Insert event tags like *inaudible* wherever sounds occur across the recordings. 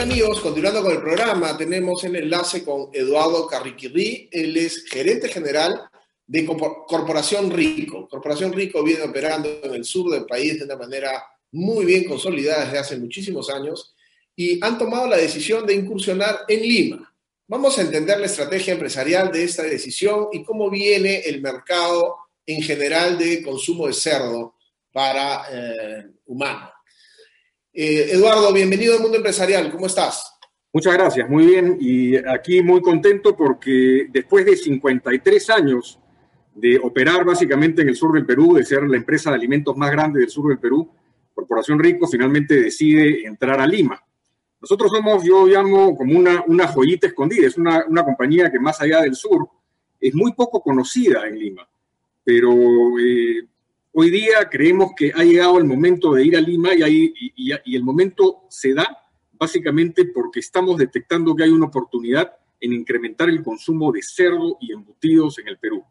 amigos, continuando con el programa, tenemos el enlace con Eduardo Carriquirri, él es gerente general de Corporación Rico. Corporación Rico viene operando en el sur del país de una manera muy bien consolidada desde hace muchísimos años y han tomado la decisión de incursionar en Lima. Vamos a entender la estrategia empresarial de esta decisión y cómo viene el mercado en general de consumo de cerdo para eh, humano. Eh, Eduardo, bienvenido al mundo empresarial, ¿cómo estás? Muchas gracias, muy bien. Y aquí muy contento porque después de 53 años de operar básicamente en el sur del Perú, de ser la empresa de alimentos más grande del sur del Perú, Corporación Rico finalmente decide entrar a Lima. Nosotros somos, yo llamo como una, una joyita escondida, es una, una compañía que más allá del sur es muy poco conocida en Lima, pero eh, hoy día creemos que ha llegado el momento de ir a Lima y, ahí, y, y, el momento se da básicamente porque estamos detectando que hay una oportunidad en incrementar el consumo de cerdo y embutidos en el Perú.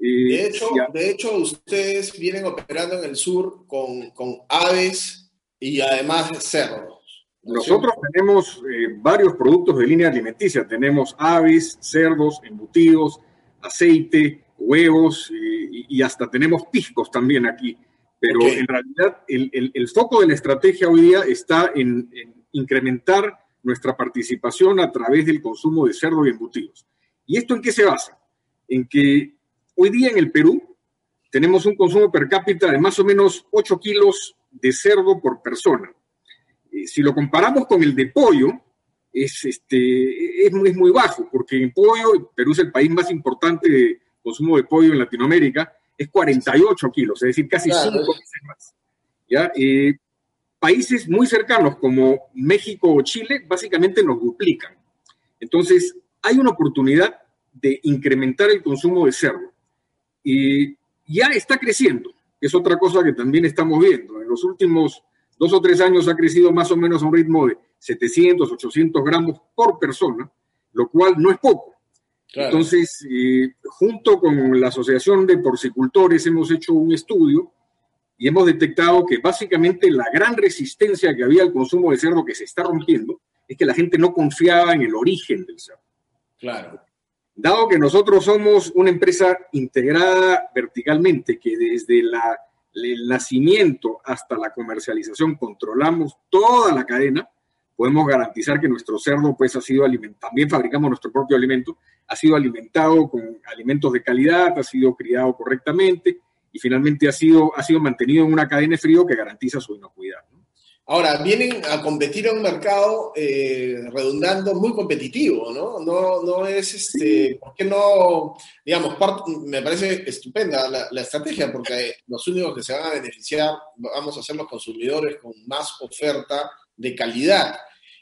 Eh, de, hecho, de hecho, ustedes vienen operando en el sur con, con aves y además cerdos. Nosotros tenemos eh, varios productos de línea alimenticia. Tenemos aves, cerdos, embutidos, aceite, huevos eh, y, hasta tenemos piscos también aquí. Pero en realidad el, el, el, foco de la estrategia hoy día está en, en, incrementar nuestra participación a través del consumo de cerdo y embutidos. ¿Y esto en qué se basa? En que hoy día en el Perú tenemos un consumo per cápita de más o menos 8 kilos de cerdo por persona. Eh, si lo comparamos con el de pollo, es, este, es, es, muy bajo, porque en pollo, Perú es el país más importante de consumo de pollo en Latinoamérica, es 48 kilos, es decir, casi 5 veces más. ¿ya? Eh, países muy cercanos como México o Chile básicamente nos duplican. Entonces, hay una oportunidad de incrementar el consumo de cerdo. Y ya está creciendo, es otra cosa que también estamos viendo. En los últimos dos o tres años ha crecido más o menos a un ritmo de 700, 800 gramos por persona, lo cual no es poco. Claro. Entonces, eh, junto con la Asociación de Porcicultores hemos hecho un estudio y hemos detectado que básicamente la gran resistencia que había al consumo de cerdo que se está rompiendo es que la gente no confiaba en el origen del cerdo. Claro. Dado que nosotros somos una empresa integrada verticalmente, que desde la, el nacimiento hasta la comercialización controlamos toda la cadena, podemos garantizar que nuestro cerdo pues ha sido alimentado, también fabricamos nuestro propio alimento, ha sido alimentado con alimentos de calidad, ha sido criado correctamente y finalmente ha sido, ha sido mantenido en una cadena de frío que garantiza su inocuidad. ¿no? Ahora, vienen a competir en un mercado eh, redundando muy competitivo, ¿no? No, no es, este, ¿por qué no? Digamos, part, me parece estupenda la, la, estrategia, porque los únicos que se van a beneficiar vamos a ser los consumidores con más oferta de calidad.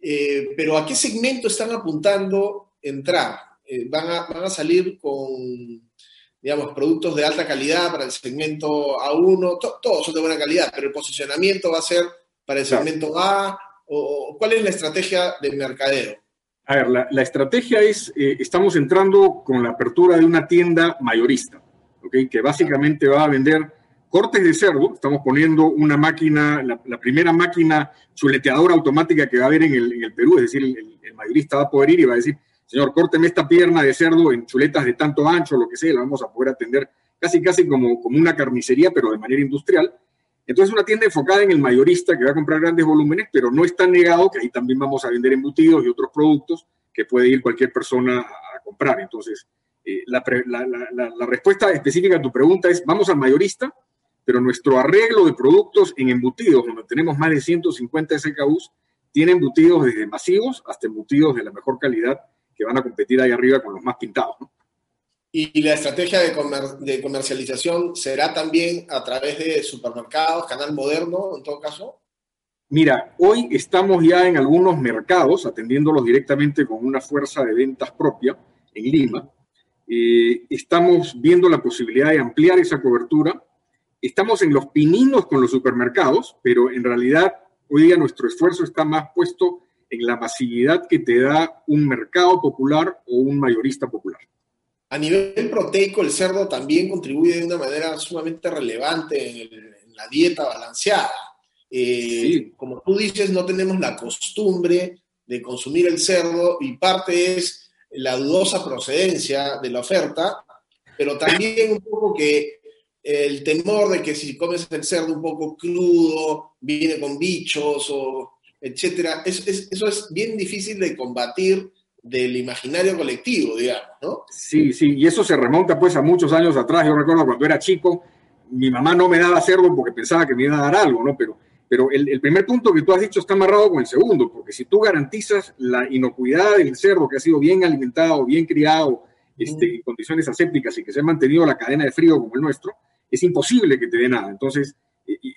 Eh, pero ¿a qué segmento están apuntando entrar? Eh, van, a, van a salir con, digamos, productos de alta calidad para el segmento A1, to, todos son de buena calidad, pero el posicionamiento va a ser para el segmento A? ¿O cuál es la estrategia del mercadeo? A ver, la, la estrategia es, eh, estamos entrando con la apertura de una tienda mayorista, ¿okay? que básicamente va a vender cortes de cerdo. Estamos poniendo una máquina, la, primera máquina chuleteadora automática que va a haber en el, Perú, es decir, el, mayorista va a poder ir y va a decir, señor, córteme esta pierna de cerdo en chuletas de tanto ancho, lo que sea, la vamos a poder atender casi, casi como, como una carnicería, pero de manera industrial. Entonces, una tienda enfocada en el mayorista que va a comprar grandes volúmenes, pero no está negado que ahí también vamos a vender embutidos y otros productos que puede ir cualquier persona a, comprar. Entonces, eh, la, respuesta específica a tu pregunta es, vamos al mayorista, pero nuestro arreglo de productos en embutidos, donde tenemos más de 150 SKUs, tiene embutidos desde masivos hasta embutidos de la mejor calidad que van a competir ahí arriba con los más pintados. ¿no? ¿Y la estrategia de, comer, de, comercialización será también a través de supermercados, canal moderno, en todo caso? Mira, hoy estamos ya en algunos mercados atendiéndolos directamente con una fuerza de ventas propia en Lima. Eh, estamos viendo la posibilidad de ampliar esa cobertura. Estamos en los pininos con los supermercados, pero en realidad hoy día nuestro esfuerzo está más puesto en la masividad que te da un mercado popular o un mayorista popular. A nivel proteico, el cerdo también contribuye de una manera sumamente relevante en, el, en la dieta balanceada. Eh, sí. Como tú dices, no tenemos la costumbre de consumir el cerdo y parte es la dudosa procedencia de la oferta, pero también un poco que el temor de que si comes el cerdo un poco crudo, viene con bichos o etcétera, eso es bien difícil de combatir del imaginario colectivo, digamos, ¿no? Sí, sí, y eso se remonta pues a muchos años atrás. Yo recuerdo cuando era chico, mi mamá no me daba cerdo porque pensaba que me iba a dar algo, ¿no? Pero, pero el, el, primer punto que tú has dicho está amarrado con el segundo, porque si tú garantizas la inocuidad del cerdo que ha sido bien alimentado, bien criado, este, en condiciones asépticas y que se ha mantenido la cadena de frío como el nuestro, es imposible que te dé nada. Entonces,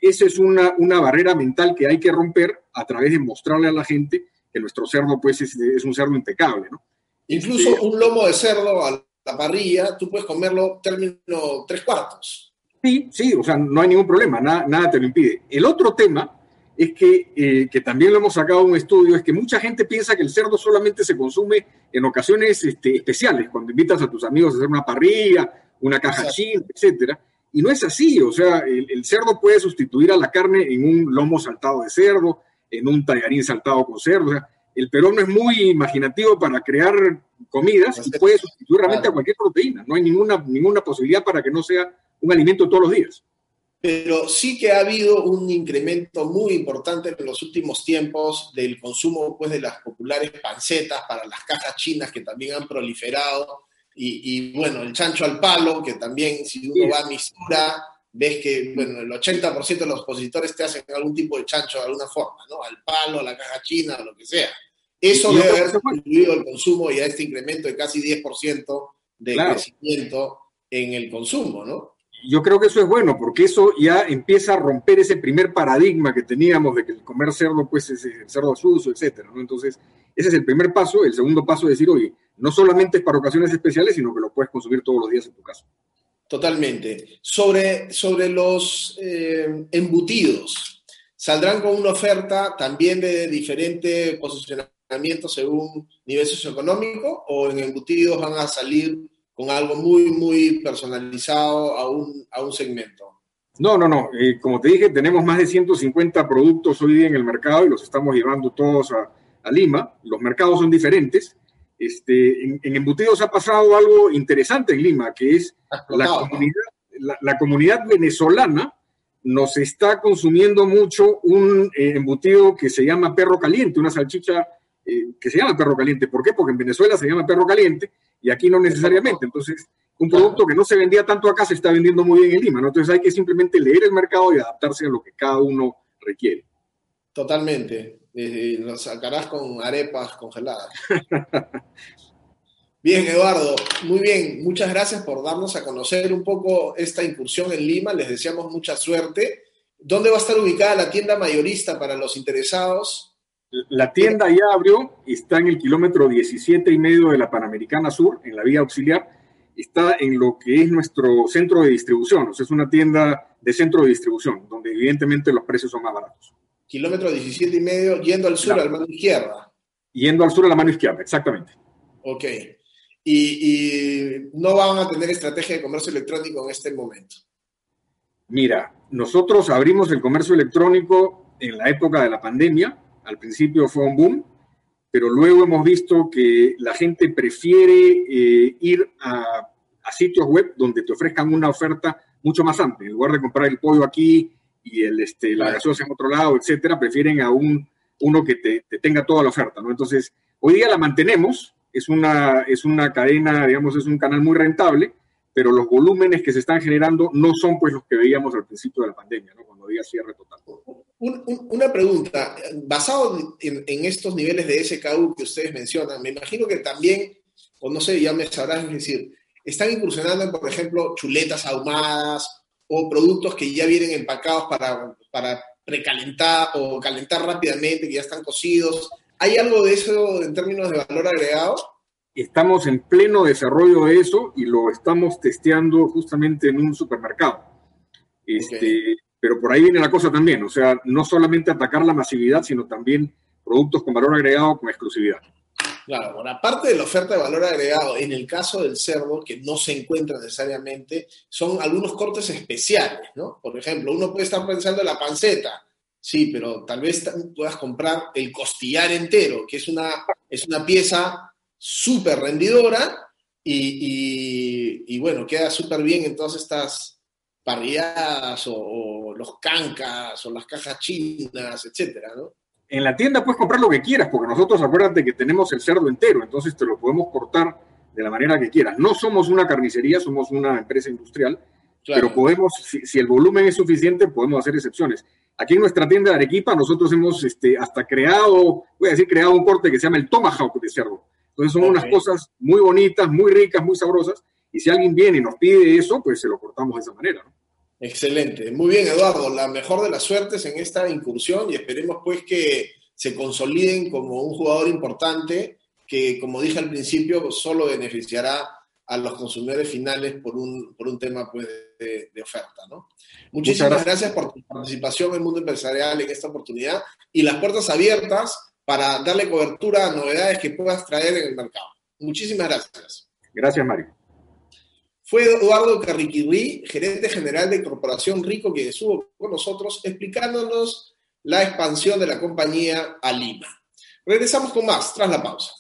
esa es una, una barrera mental que hay que romper a través de mostrarle a la gente que nuestro cerdo pues es, es un cerdo impecable, ¿no? Incluso este, un lomo de cerdo a la parrilla, tú puedes comerlo término tres cuartos. Sí, sí, o sea, no hay ningún problema, nada, nada te lo impide. El otro tema es que, eh, que también lo hemos sacado de un estudio, es que mucha gente piensa que el cerdo solamente se consume en ocasiones este, especiales, cuando invitas a tus amigos a hacer una parrilla, una caja china, etcétera. Y no es así, o sea, el, el, cerdo puede sustituir a la carne en un lomo saltado de cerdo, en un tallarín saltado con cerdo. O sea, el Perón no es muy imaginativo para crear comidas y puede sustituir realmente a cualquier proteína. No hay ninguna, ninguna posibilidad para que no sea un alimento todos los días. Pero sí que ha habido un incremento muy importante en los últimos tiempos del consumo pues, de las populares pancetas para las cajas chinas que también han proliferado. Y, y bueno, el chancho al palo, que también si uno va a mistura, ves que bueno, el 80% de los opositores te hacen algún tipo de chancho de alguna forma, ¿no? Al palo, a la caja china, o lo que sea. Eso debe haber contribuido al consumo y a este incremento de casi 10% de claro. crecimiento en el consumo, ¿no? Yo creo que eso es bueno, porque eso ya empieza a romper ese primer paradigma que teníamos de que el comer cerdo, pues, es el cerdo sucio, etcétera, ¿no? Entonces, ese es el primer paso. El segundo paso es decir, oye, no solamente es para ocasiones especiales, sino que lo puedes consumir todos los días en tu casa. Totalmente. Sobre, sobre los eh, embutidos, ¿saldrán con una oferta también de diferente posicionamiento según nivel socioeconómico o en embutidos van a salir con algo muy, muy personalizado a un, a un segmento? No, no, no. Eh, como te dije, tenemos más de 150 productos hoy día en el mercado y los estamos llevando todos a, a Lima. Los mercados son diferentes. Este, en, en, embutidos ha pasado algo interesante en Lima, que es la comunidad, la, la comunidad, venezolana nos está consumiendo mucho un eh, embutido que se llama perro caliente, una salchicha eh, que se llama perro caliente. ¿Por qué? Porque en Venezuela se llama perro caliente y aquí no necesariamente. Entonces, un producto que no se vendía tanto acá se está vendiendo muy bien en Lima. ¿no? Entonces hay que simplemente leer el mercado y adaptarse a lo que cada uno requiere. Totalmente. Lo sacarás con arepas congeladas. *laughs* Bien, Eduardo, muy bien. Muchas gracias por darnos a conocer un poco esta incursión en Lima. Les deseamos mucha suerte. ¿Dónde va a estar ubicada la tienda mayorista para los interesados? La tienda ya abrió, está en el kilómetro 17 y medio de la Panamericana Sur, en la vía auxiliar. Está en lo que es nuestro centro de distribución, o sea, es una tienda de centro de distribución, donde evidentemente los precios son más baratos. Kilómetro 17 y medio, yendo al sur, claro. a la mano izquierda. Yendo al sur a la mano izquierda, exactamente. Ok y, y, no van a tener estrategia de comercio electrónico en este momento? Mira, nosotros abrimos el comercio electrónico en la época de la pandemia. Al principio fue un boom, pero luego hemos visto que la gente prefiere eh, ir a, a, sitios web donde te ofrezcan una oferta mucho más amplia. En lugar de comprar el pollo aquí y el, este, la gaseosa en otro lado, etcétera, prefieren a un, uno que te, te tenga toda la oferta. ¿no? Entonces, hoy día la mantenemos, es una, es una cadena, digamos, es un canal muy rentable, pero los volúmenes que se están generando no son pues los que veíamos al principio de la pandemia, ¿no? cuando había cierre total. Un, un, una pregunta, basado en, en, estos niveles de SKU que ustedes mencionan, me imagino que también, o no sé, ya me sabrás decir, están incursionando en, por ejemplo, chuletas ahumadas o productos que ya vienen empacados para, para precalentar o calentar rápidamente, que ya están cocidos. ¿Hay algo de eso en términos de valor agregado? Estamos en pleno desarrollo de eso y lo estamos testeando justamente en un supermercado. Este, okay. Pero por ahí viene la cosa también, o sea, no solamente atacar la masividad, sino también productos con valor agregado con exclusividad. Claro, bueno, aparte de la oferta de valor agregado, en el caso del cerdo, que no se encuentra necesariamente, son algunos cortes especiales, ¿no? Por ejemplo, uno puede estar pensando en la panceta, Sí, pero tal vez puedas comprar el costillar entero, que es una, es una pieza súper rendidora y, bueno, queda súper bien en todas estas parrilladas o, los cancas o las cajas chinas, etcétera, ¿no? En la tienda puedes comprar lo que quieras, porque nosotros acuérdate que tenemos el cerdo entero, entonces te lo podemos cortar de la manera que quieras. No somos una carnicería, somos una empresa industrial, pero podemos, si, el volumen es suficiente, podemos hacer excepciones. Aquí en nuestra tienda de Arequipa nosotros hemos este, hasta creado, voy a decir, creado un corte que se llama el tomahawk de cerdo. Entonces son unas cosas muy bonitas, muy ricas, muy sabrosas. Y si alguien viene y nos pide eso, pues se lo cortamos de esa manera. Excelente. Muy bien, Eduardo. La mejor de las suertes en esta incursión y esperemos pues que se consoliden como un jugador importante que, como dije al principio, solo beneficiará a los consumidores finales por un, por un tema pues, de, oferta. ¿no? Muchísimas gracias por tu participación en el mundo empresarial en esta oportunidad y las puertas abiertas para darle cobertura a novedades que puedas traer en el mercado. Muchísimas gracias. Gracias, Mario. Fue Eduardo Carriquirri, gerente general de Corporación Rico, que estuvo con nosotros explicándonos la expansión de la compañía a Lima. Regresamos con más tras la pausa.